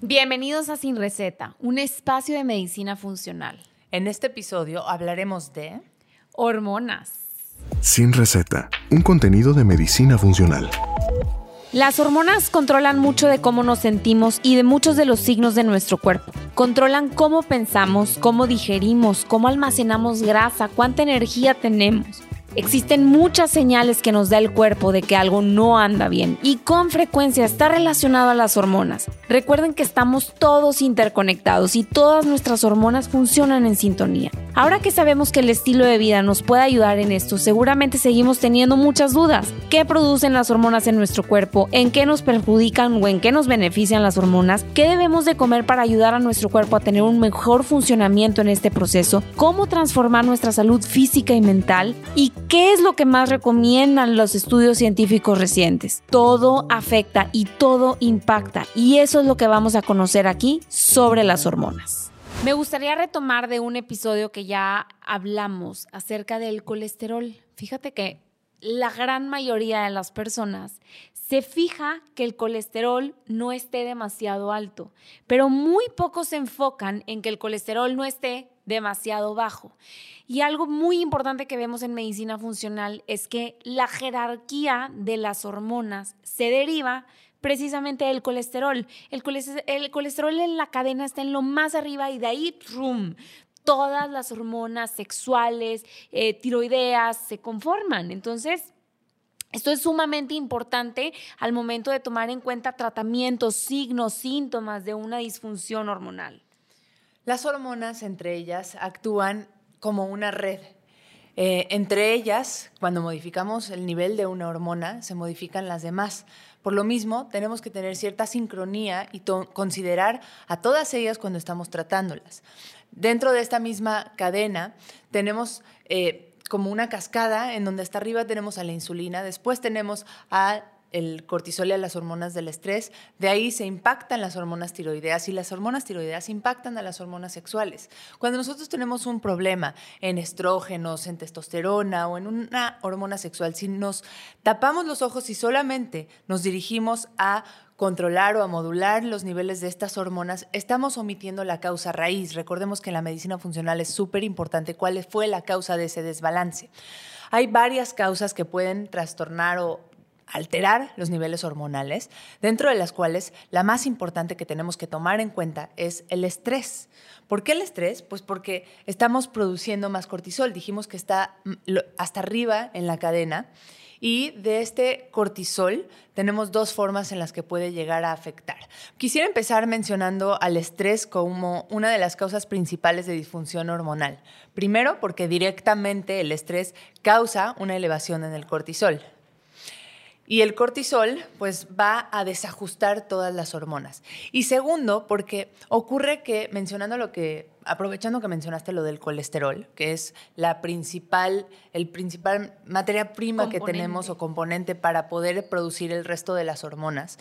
Bienvenidos a Sin Receta, un espacio de medicina funcional. En este episodio hablaremos de hormonas. Sin Receta, un contenido de medicina funcional. Las hormonas controlan mucho de cómo nos sentimos y de muchos de los signos de nuestro cuerpo. Controlan cómo pensamos, cómo digerimos, cómo almacenamos grasa, cuánta energía tenemos. Existen muchas señales que nos da el cuerpo de que algo no anda bien y con frecuencia está relacionado a las hormonas. Recuerden que estamos todos interconectados y todas nuestras hormonas funcionan en sintonía. Ahora que sabemos que el estilo de vida nos puede ayudar en esto, seguramente seguimos teniendo muchas dudas. ¿Qué producen las hormonas en nuestro cuerpo? ¿En qué nos perjudican o en qué nos benefician las hormonas? ¿Qué debemos de comer para ayudar a nuestro cuerpo a tener un mejor funcionamiento en este proceso? ¿Cómo transformar nuestra salud física y mental? ¿Y qué es lo que más recomiendan los estudios científicos recientes? Todo afecta y todo impacta y eso es lo que vamos a conocer aquí sobre las hormonas. Me gustaría retomar de un episodio que ya hablamos acerca del colesterol. Fíjate que la gran mayoría de las personas se fija que el colesterol no esté demasiado alto, pero muy pocos se enfocan en que el colesterol no esté demasiado bajo. Y algo muy importante que vemos en medicina funcional es que la jerarquía de las hormonas se deriva precisamente el colesterol. El colesterol, en la cadena está en lo más arriba y de ahí, ¡trum! todas las hormonas sexuales, eh, tiroideas se conforman. Entonces, esto es sumamente importante al momento de tomar en cuenta tratamientos, signos, síntomas de una disfunción hormonal. Las hormonas entre ellas actúan como una red. Eh, entre ellas, cuando modificamos el nivel de una hormona, se modifican las demás. Por lo mismo, tenemos que tener cierta sincronía y considerar a todas ellas cuando estamos tratándolas. Dentro de esta misma cadena tenemos eh, como una cascada en donde hasta arriba tenemos a la insulina, después tenemos a el cortisol y a las hormonas del estrés, de ahí se impactan las hormonas tiroideas y las hormonas tiroideas impactan a las hormonas sexuales. Cuando nosotros tenemos un problema en estrógenos, en testosterona o en una hormona sexual, si nos tapamos los ojos y solamente nos dirigimos a controlar o a modular los niveles de estas hormonas, estamos omitiendo la causa raíz. Recordemos que en la medicina funcional es súper importante cuál fue la causa de ese desbalance. Hay varias causas que pueden trastornar o alterar los niveles hormonales, dentro de las cuales la más importante que tenemos que tomar en cuenta es el estrés. ¿Por qué el estrés? Pues porque estamos produciendo más cortisol. Dijimos que está mm, hasta arriba en la cadena y de este cortisol tenemos dos formas en las que puede llegar a afectar. Quisiera empezar mencionando al estrés como una de las causas principales de disfunción hormonal. Primero, porque directamente el estrés causa una elevación en el cortisol. Y el cortisol pues va a desajustar todas las hormonas. Y segundo, porque ocurre que mencionando lo que aprovechando que mencionaste lo del colesterol, que es la principal el principal materia prima que tenemos o componente para poder producir el resto de las hormonas.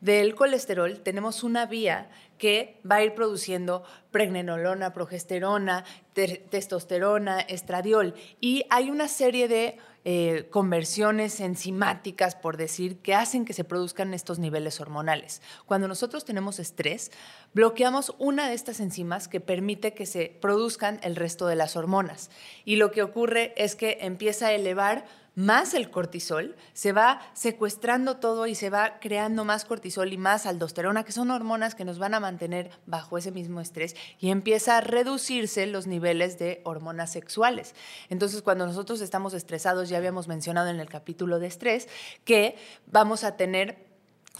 Del colesterol tenemos una vía que va a ir produciendo pregnenolona, progesterona, testosterona, estradiol y hay una serie de eh, conversiones enzimáticas, por decir, que hacen que se produzcan estos niveles hormonales. Cuando nosotros tenemos estrés, bloqueamos una de estas enzimas que permite que se produzcan el resto de las hormonas. Y lo que ocurre es que empieza a elevar más el cortisol, se va secuestrando todo y se va creando más cortisol y más aldosterona, que son hormonas que nos van a mantener bajo ese mismo estrés y empieza a reducirse los niveles de hormonas sexuales. Entonces, cuando nosotros estamos estresados, ya habíamos mencionado en el capítulo de estrés, que vamos a tener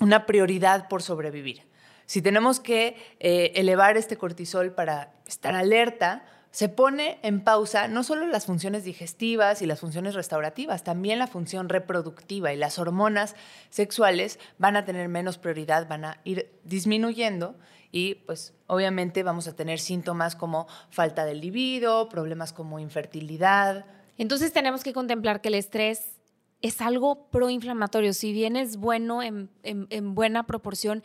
una prioridad por sobrevivir. Si tenemos que eh, elevar este cortisol para estar alerta, se pone en pausa no solo las funciones digestivas y las funciones restaurativas, también la función reproductiva y las hormonas sexuales van a tener menos prioridad, van a ir disminuyendo y pues obviamente vamos a tener síntomas como falta de libido, problemas como infertilidad. Entonces tenemos que contemplar que el estrés es algo proinflamatorio, si bien es bueno en, en buena proporción,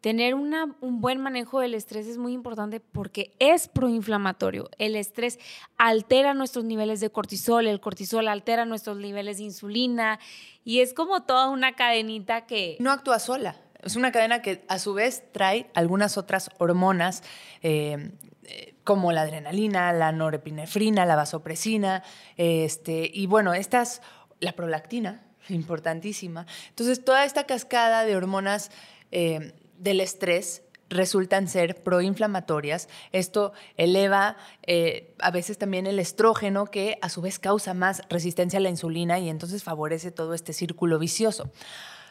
Tener un buen manejo del estrés es muy importante porque es proinflamatorio. El estrés altera nuestros niveles de cortisol, el cortisol altera nuestros niveles de insulina y es como toda una cadenita que... No actúa sola. Es una cadena que a su vez trae algunas otras hormonas. Eh, eh, como la adrenalina, la norepinefrina, la vasopresina, este, y bueno, estas, la prolactina, importantísima. Entonces, toda esta cascada de hormonas eh, del estrés resultan ser proinflamatorias. Esto eleva eh, a veces también el estrógeno, que a su vez causa más resistencia a la insulina y entonces favorece todo este círculo vicioso.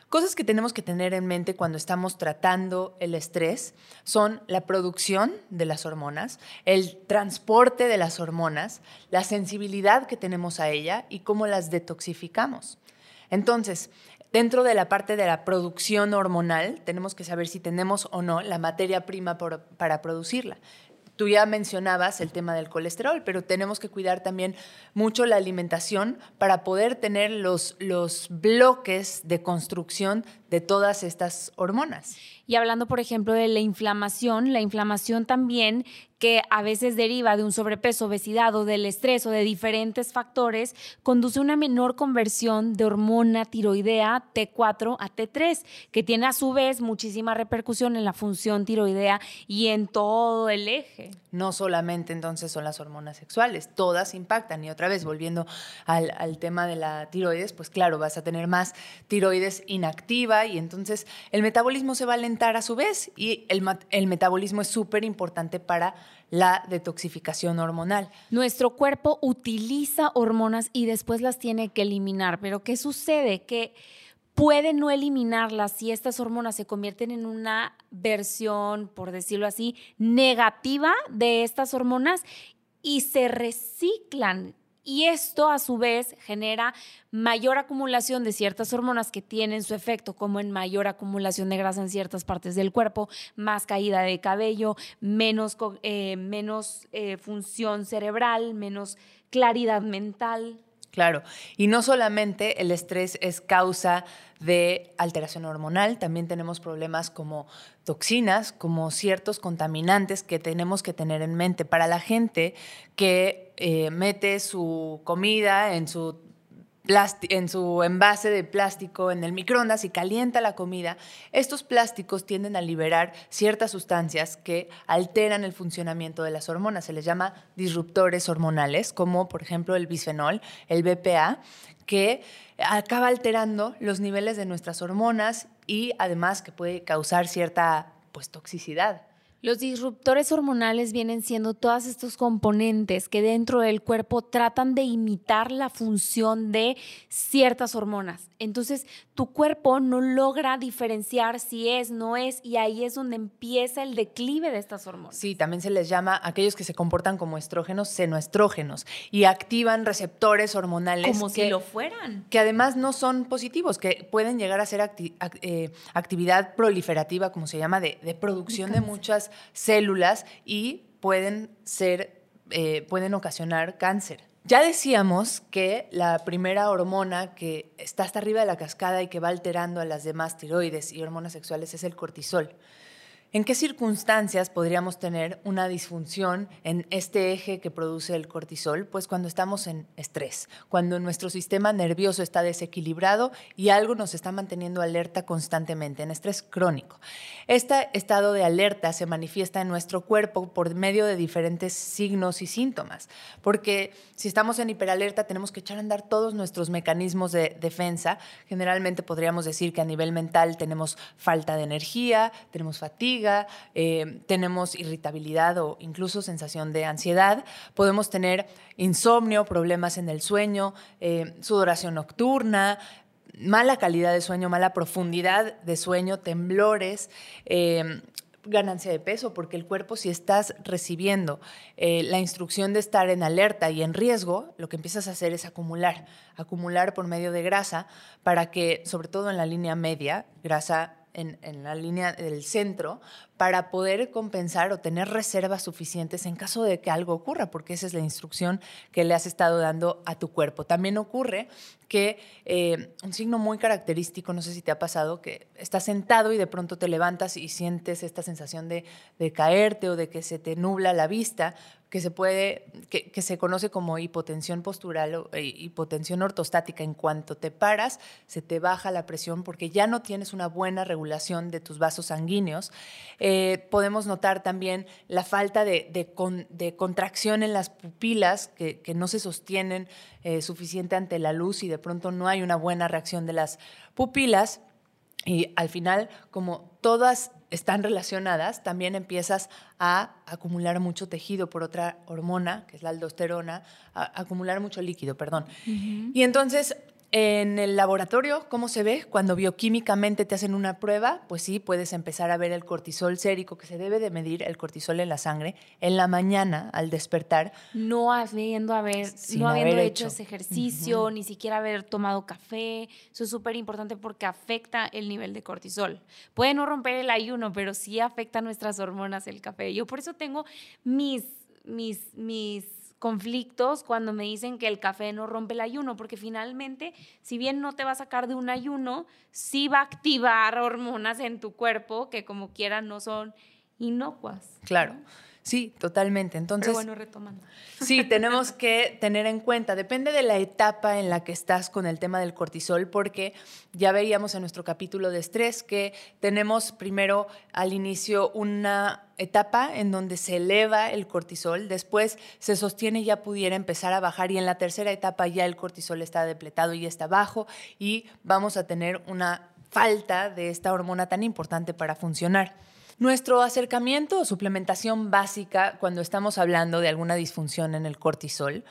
Cosas que tenemos que tener en mente cuando estamos tratando el estrés son la producción de las hormonas, el transporte de las hormonas, la sensibilidad que tenemos a ella y cómo las detoxificamos. Entonces, dentro de la parte de la producción hormonal, tenemos que saber si tenemos o no la materia prima para producirla. Tú ya mencionabas el tema del colesterol, pero tenemos que cuidar también mucho la alimentación para poder tener los, los bloques de construcción de todas estas hormonas. Y hablando, por ejemplo, de la inflamación, la inflamación también que a veces deriva de un sobrepeso, obesidad o del estrés o de diferentes factores, conduce a una menor conversión de hormona tiroidea T4 a T3, que tiene a su vez muchísima repercusión en la función tiroidea y en todo el eje. No solamente entonces son las hormonas sexuales, todas impactan. Y otra vez, volviendo al, tema de la tiroides, pues claro, vas a tener más tiroides inactiva y entonces el metabolismo se va a alentar a su vez y el, el metabolismo es súper importante para la detoxificación hormonal. Nuestro cuerpo utiliza hormonas y después las tiene que eliminar, pero ¿qué sucede? Que puede no eliminarlas si estas hormonas se convierten en una versión, por decirlo así, negativa de estas hormonas y se reciclan y esto a su vez genera mayor acumulación de ciertas hormonas que tienen su efecto, como en mayor acumulación de grasa en ciertas partes del cuerpo, más caída de cabello, menos, eh, menos eh, función cerebral, menos claridad mental. Claro, y no solamente el estrés es causa de alteración hormonal, también tenemos problemas como toxinas, como ciertos contaminantes que tenemos que tener en mente. Para la gente que eh, mete su comida en su en su envase de plástico en el microondas y calienta la comida, estos plásticos tienden a liberar ciertas sustancias que alteran el funcionamiento de las hormonas. Se les llama disruptores hormonales, como por ejemplo el bisfenol, el BPA, que acaba alterando los niveles de nuestras hormonas y además que puede causar cierta pues, toxicidad. Los disruptores hormonales vienen siendo todos estos componentes que dentro del cuerpo tratan de imitar la función de ciertas hormonas. Entonces, tu cuerpo no logra diferenciar si es, no es, y ahí es donde empieza el declive de estas hormonas. Sí, también se les llama aquellos que se comportan como estrógenos, senoestrógenos, y activan receptores hormonales. Como si lo fueran. Que además no son positivos, que pueden llegar a ser eh, actividad proliferativa, como se llama, de, de producción de muchas células y pueden ser, eh, pueden ocasionar cáncer. Ya decíamos que la primera hormona que está hasta arriba de la cascada y que va alterando a las demás tiroides y hormonas sexuales es el cortisol. ¿En qué circunstancias podríamos tener una disfunción en este eje que produce el cortisol? Pues cuando estamos en estrés, cuando nuestro sistema nervioso está desequilibrado y algo nos está manteniendo alerta constantemente, en estrés crónico. Este estado de alerta se manifiesta en nuestro cuerpo por medio de diferentes signos y síntomas, porque si estamos en hiperalerta tenemos que echar a andar todos nuestros mecanismos de defensa. Generalmente podríamos decir que a nivel mental tenemos falta de energía, tenemos fatiga, eh, tenemos irritabilidad o incluso sensación de ansiedad, podemos tener insomnio, problemas en el sueño, eh, sudoración nocturna, mala calidad de sueño, mala profundidad de sueño, temblores. Eh, ganancia de peso, porque el cuerpo si estás recibiendo la instrucción de estar en alerta y en riesgo, lo que empiezas a hacer es acumular, acumular por medio de grasa para que, sobre todo en la línea media, grasa en, la línea del centro para poder compensar o tener reservas suficientes en caso de que algo ocurra, porque esa es la instrucción que le has estado dando a tu cuerpo. También ocurre que eh, un signo muy característico, no sé si te ha pasado, que estás sentado y de pronto te levantas y sientes esta sensación de, de caerte o de que se te nubla la vista, que se puede, que, se conoce como hipotensión postural o eh, hipotensión ortostática. En cuanto te paras, se te baja la presión porque ya no tienes una buena regulación de tus vasos sanguíneos. Podemos notar también la falta de, de, con, de contracción en las pupilas que, que no se sostienen eh, suficiente ante la luz y de pronto no hay una buena reacción de las pupilas. Y al final, como todas están relacionadas, también empiezas a acumular mucho tejido por otra hormona, que es la aldosterona, a acumular mucho líquido, perdón. Uh -huh. Y entonces en el laboratorio, ¿cómo se ve? Cuando bioquímicamente te hacen una prueba, pues sí, puedes empezar a ver el cortisol sérico, que se debe de medir el cortisol en la sangre, en la mañana al despertar. No habiendo, haber, no habiendo haber hecho. ese ejercicio, uh -huh. ni siquiera haber tomado café. Eso es súper importante porque afecta el nivel de cortisol. Puede no romper el ayuno, pero sí afecta nuestras hormonas el café. Yo por eso tengo mis, mis, mis conflictos cuando me dicen que el café no rompe el ayuno, porque finalmente, si bien no te va a sacar de un ayuno, sí va a activar hormonas en tu cuerpo que como quiera no son inocuas. Claro. ¿no? Sí, totalmente. Entonces, Pero bueno, retomando. Sí, tenemos que tener en cuenta, depende de la etapa en la que estás con el tema del cortisol, porque ya veíamos en nuestro capítulo de estrés que tenemos primero al inicio una etapa en donde se eleva el cortisol, después se sostiene y ya pudiera empezar a bajar y en la tercera etapa ya el cortisol está depletado y está bajo y vamos a tener una falta de esta hormona tan importante para funcionar. Nuestro acercamiento o suplementación básica cuando estamos hablando de alguna disfunción en el cortisol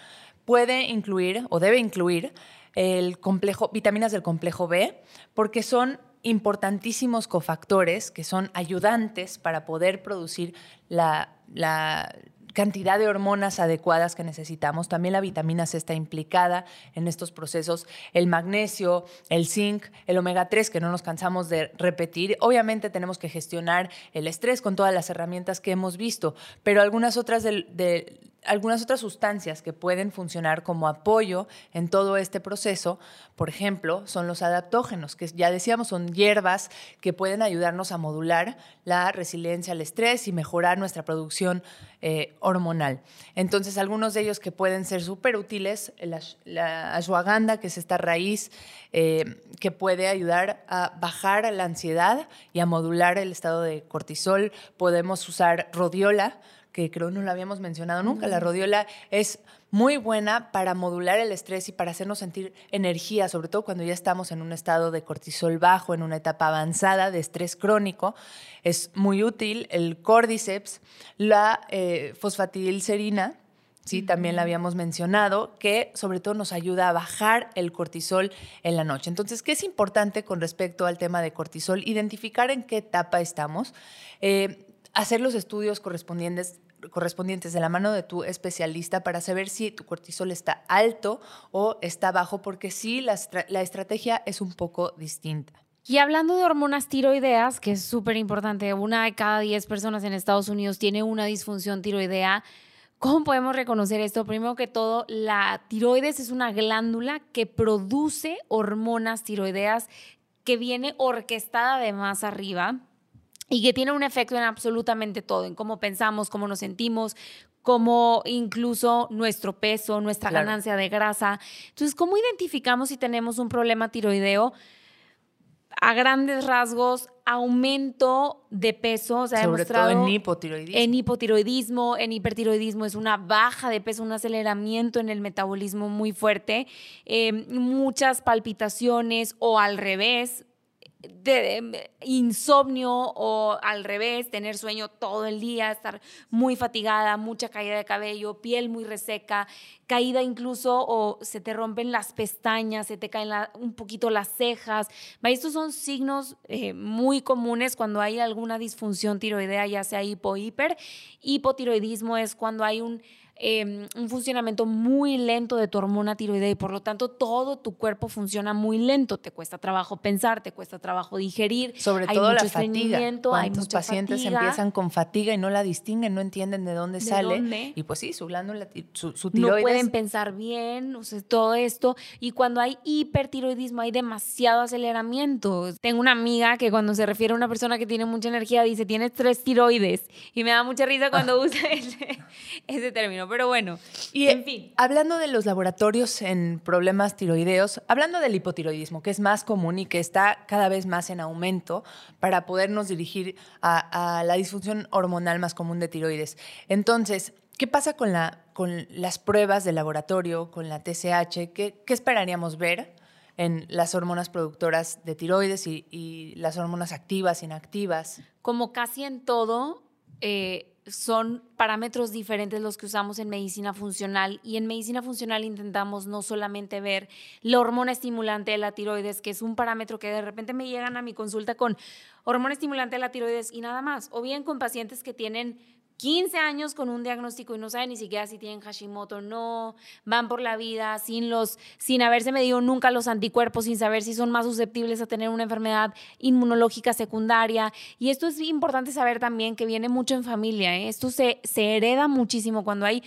puede incluir o debe incluir el complejo, vitaminas del complejo B, porque son importantísimos cofactores que son ayudantes para poder producir la, la cantidad de hormonas adecuadas que necesitamos. También la vitamina C está implicada en estos procesos. El magnesio, el zinc, el omega 3, que no nos cansamos de repetir. Obviamente tenemos que gestionar el estrés con todas las herramientas que hemos visto, pero algunas otras de, de algunas otras sustancias que pueden funcionar como apoyo en todo este proceso, por ejemplo, son los adaptógenos, que ya decíamos son hierbas que pueden ayudarnos a modular la resiliencia al estrés y mejorar nuestra producción eh, hormonal. Entonces, algunos de ellos que pueden ser súper útiles, la, la, ashwagandha, que es esta raíz eh, que puede ayudar a bajar la ansiedad y a modular el estado de cortisol. Podemos usar rodiola, que creo no lo habíamos mencionado nunca. La rodiola es muy buena para modular el estrés y para hacernos sentir energía, sobre todo cuando ya estamos en un estado de cortisol bajo, en una etapa avanzada de estrés crónico. Es muy útil el cordyceps, la eh, fosfatidilcerina, sí, también la habíamos mencionado, que sobre todo nos ayuda a bajar el cortisol en la noche. Entonces, ¿qué es importante con respecto al tema de cortisol? Identificar en qué etapa estamos. Eh, hacer los estudios correspondientes correspondientes de la mano de tu especialista para saber si tu cortisol está alto o está bajo, porque sí, la, la estrategia es un poco distinta. Y hablando de hormonas tiroideas, que es súper importante, una de cada 10 personas en Estados Unidos tiene una disfunción tiroidea. ¿Cómo podemos reconocer esto? Primero que todo, la tiroides es una glándula que produce hormonas tiroideas que viene orquestada de más arriba y que tiene un efecto en absolutamente todo, en cómo pensamos, cómo nos sentimos, cómo incluso nuestro peso, nuestra claro. ganancia de grasa. Entonces, ¿cómo identificamos si tenemos un problema tiroideo? A grandes rasgos, aumento de peso, o sea, Sobre demostrado todo en hipotiroidismo. En hipotiroidismo, en hipertiroidismo es una baja de peso, un aceleramiento en el metabolismo muy fuerte, eh, muchas palpitaciones o al revés, de, insomnio o al revés, tener sueño todo el día, estar muy fatigada, mucha caída de cabello, piel muy reseca, caída incluso o se te rompen las pestañas, se te caen un poquito las cejas. Estos son signos eh, muy comunes cuando hay alguna disfunción tiroidea, ya sea hipo hiper. Hipotiroidismo es cuando hay un em, un funcionamiento muy lento de tu hormona tiroidea y por lo tanto todo tu cuerpo funciona muy lento. Te cuesta trabajo pensar, te cuesta trabajo digerir. Sobre todo la fatiga. Muchos pacientes empiezan con fatiga y no la distinguen, no entienden de dónde sale. Y pues sí, su glándula, su, tiroides. No pueden pensar bien, o sea, todo esto. Y cuando hay hipertiroidismo hay demasiado aceleramiento. Tengo una amiga que cuando se refiere a una persona que tiene mucha energía dice, tienes tres tiroides. Y me da mucha risa cuando usa ese, término. Pero bueno, y en fin. Hablando de los laboratorios en problemas tiroideos, hablando del hipotiroidismo, que es más común y que está cada vez más en aumento para podernos dirigir a, la disfunción hormonal más común de tiroides. Entonces, ¿qué pasa con, la, con las pruebas de laboratorio, con la TSH? ¿Qué, qué esperaríamos ver? en las hormonas productoras de tiroides y, las hormonas activas, inactivas. Como casi en todo, eh, son parámetros diferentes los que usamos en medicina funcional y en medicina funcional intentamos no solamente ver la hormona estimulante de la tiroides, que es un parámetro que de repente me llegan a mi consulta con hormona estimulante de la tiroides y nada más, o bien con pacientes que tienen 15 años con un diagnóstico y no saben ni siquiera si tienen Hashimoto o no, van por la vida sin los sin haberse medido nunca los anticuerpos, sin saber si son más susceptibles a tener una enfermedad inmunológica secundaria. Y esto es importante saber también que viene mucho en familia, ¿eh? esto se, se hereda muchísimo cuando hay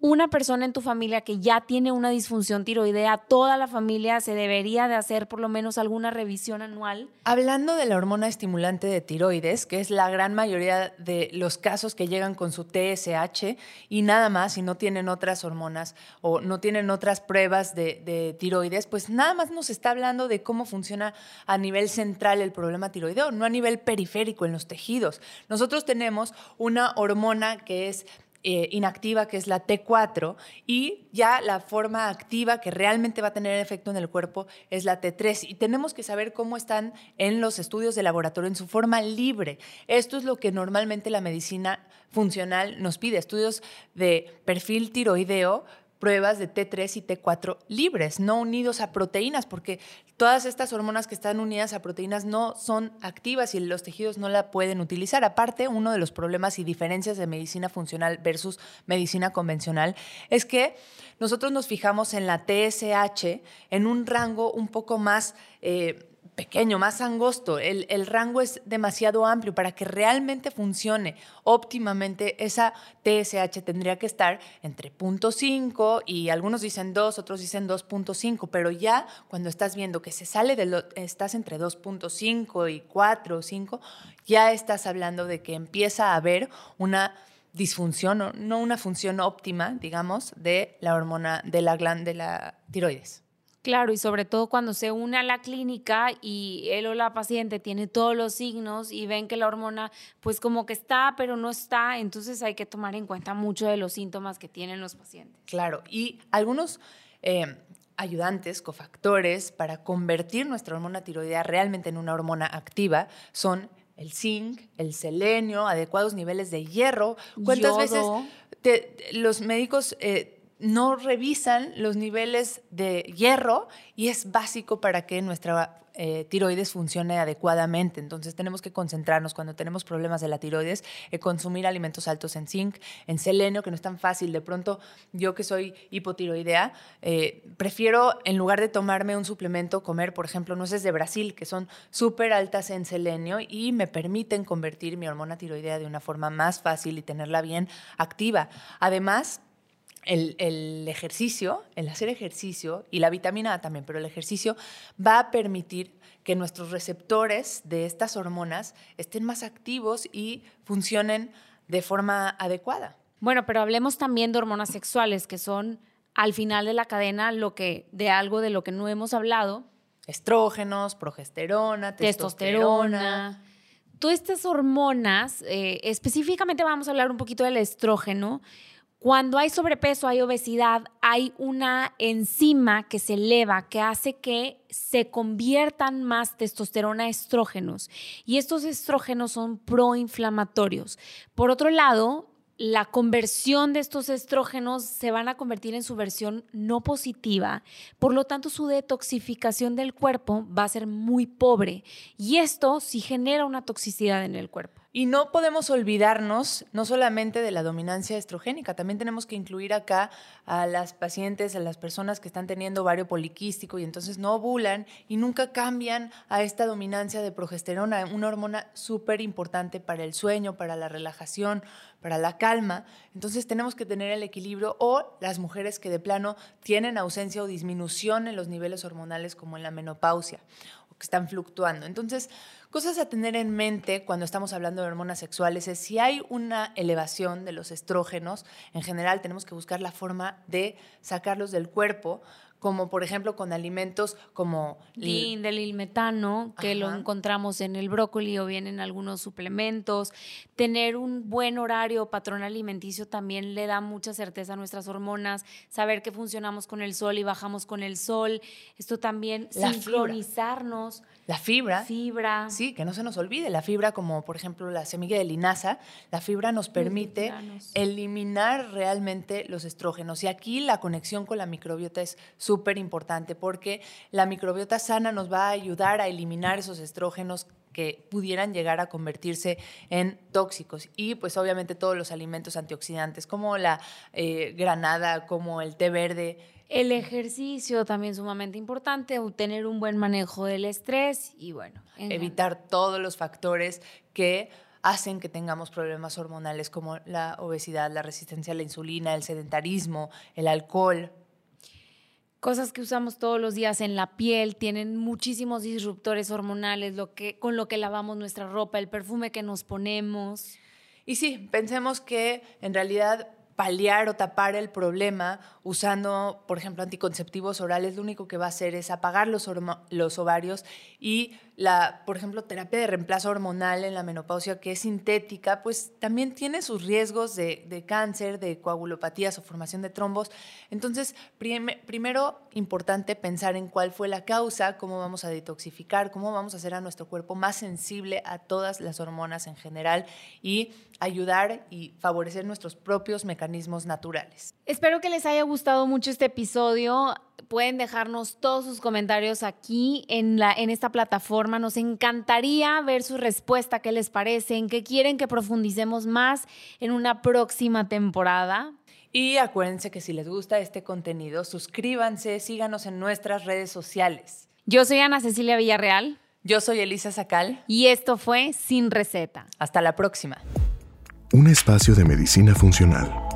una persona en tu familia que ya tiene una disfunción tiroidea, toda la familia se debería de hacer por lo menos alguna revisión anual. Hablando de la hormona estimulante de tiroides, que es la gran mayoría de los casos que llegan con su TSH y nada más y no tienen otras hormonas o no tienen otras pruebas de, de tiroides, pues nada más nos está hablando de cómo funciona a nivel central el problema tiroideo, no a nivel periférico en los tejidos. Nosotros tenemos una hormona que es eh, inactiva, que es la T4, y ya la forma activa que realmente va a tener efecto en el cuerpo es la T3. Y tenemos que saber cómo están en los estudios de laboratorio en su forma libre. Esto es lo que normalmente la medicina funcional nos pide, estudios de perfil tiroideo pruebas de T3 y T4 libres, no unidos a proteínas, porque todas estas hormonas que están unidas a proteínas no son activas y los tejidos no la pueden utilizar. Aparte, uno de los problemas y diferencias de medicina funcional versus medicina convencional es que nosotros nos fijamos en la TSH en un rango un poco más... Eh, pequeño, más angosto. El, rango es demasiado amplio para que realmente funcione óptimamente. Esa TSH tendría que estar entre 0.5 y algunos dicen 2, otros dicen 2.5, pero ya cuando estás viendo que se sale de lo, estás entre 2.5 y 4 o 5, ya estás hablando de que empieza a haber una disfunción, no una función óptima, digamos, de la hormona de la glándula tiroides. Claro, y sobre todo cuando se une a la clínica y él o la paciente tiene todos los signos y ven que la hormona pues como que está, pero no está, entonces hay que tomar en cuenta mucho de los síntomas que tienen los pacientes. Claro, y algunos eh, ayudantes, cofactores para convertir nuestra hormona tiroidea realmente en una hormona activa son el zinc, el selenio, adecuados niveles de hierro. ¿Cuántas veces los médicos... Eh, no revisan los niveles de hierro y es básico para que nuestra eh, tiroides funcione adecuadamente. Entonces tenemos que concentrarnos cuando tenemos problemas de la tiroides, en consumir alimentos altos en zinc, en selenio, que no es tan fácil. De pronto, yo que soy hipotiroidea, eh, prefiero en lugar de tomarme un suplemento, comer, por ejemplo, nueces de Brasil, que son súper altas en selenio y me permiten convertir mi hormona tiroidea de una forma más fácil y tenerla bien activa. Además, el, ejercicio, el hacer ejercicio y la vitamina A también, pero el ejercicio va a permitir que nuestros receptores de estas hormonas estén más activos y funcionen de forma adecuada. Bueno, pero hablemos también de hormonas sexuales, que son al final de la cadena lo que de algo de lo que no hemos hablado. Estrógenos, progesterona, testosterona. Todas estas hormonas, eh, específicamente vamos a hablar un poquito del estrógeno, cuando hay sobrepeso, hay obesidad, hay una enzima que se eleva que hace que se conviertan más testosterona a estrógenos. Y estos estrógenos son proinflamatorios. Por otro lado, la conversión de estos estrógenos se van a convertir en su versión no positiva, por lo tanto su detoxificación del cuerpo va a ser muy pobre y esto sí genera una toxicidad en el cuerpo. Y no podemos olvidarnos no solamente de la dominancia estrogénica, también tenemos que incluir acá a las pacientes, a las personas que están teniendo ovario poliquístico y entonces no ovulan y nunca cambian a esta dominancia de progesterona, una hormona súper importante para el sueño, para la relajación, para la calma. Entonces tenemos que tener el equilibrio o las mujeres que de plano tienen ausencia o disminución en los niveles hormonales como en la menopausia que están fluctuando. Entonces, Cosas a tener en mente cuando estamos hablando de hormonas sexuales es si hay una elevación de los estrógenos, en general tenemos que buscar la forma de sacarlos del cuerpo como por ejemplo con alimentos como... Din, del ilmetano, que lo encontramos en el brócoli o bien en algunos suplementos. Tener un buen horario, patrón alimenticio también le da mucha certeza a nuestras hormonas. Saber que funcionamos con el sol y bajamos con el sol. Esto también, sincronizarnos. La fibra. Fibra. Sí, que no se nos olvide. La fibra, como por ejemplo la semilla de linaza, la fibra nos permite eliminar realmente los estrógenos. Y aquí la conexión con la microbiota es súper importante porque la microbiota sana nos va a ayudar a eliminar esos estrógenos que pudieran llegar a convertirse en tóxicos. Y pues obviamente todos los alimentos antioxidantes como la eh, granada, como el té verde, el ejercicio también sumamente importante, tener un buen manejo del estrés y bueno. Evitar todos los factores que hacen que tengamos problemas hormonales como la obesidad, la resistencia a la insulina, el sedentarismo, el alcohol. Cosas que usamos todos los días en la piel, tienen muchísimos disruptores hormonales, lo que, con lo que lavamos nuestra ropa, el perfume que nos ponemos. Y sí, pensemos que en realidad paliar o tapar el problema usando, por ejemplo, anticonceptivos orales, lo único que va a hacer es apagar los, los ovarios y la, por ejemplo, terapia de reemplazo hormonal en la menopausia, que es sintética, pues también tiene sus riesgos de, cáncer, de coagulopatías o formación de trombos. Entonces, primero, importante pensar en cuál fue la causa, cómo vamos a detoxificar, cómo vamos a hacer a nuestro cuerpo más sensible a todas las hormonas en general y ayudar y favorecer nuestros propios mecanismos naturales. Espero que les haya gustado mucho este episodio pueden dejarnos todos sus comentarios aquí en, la, en esta plataforma. Nos encantaría ver su respuesta, qué les parece, en qué quieren que profundicemos más en una próxima temporada. Y acuérdense que si les gusta este contenido, suscríbanse, síganos en nuestras redes sociales. Yo soy Ana Cecilia Villarreal. Yo soy Elisa Sacal. Y esto fue Sin Receta. Hasta la próxima. Un espacio de medicina funcional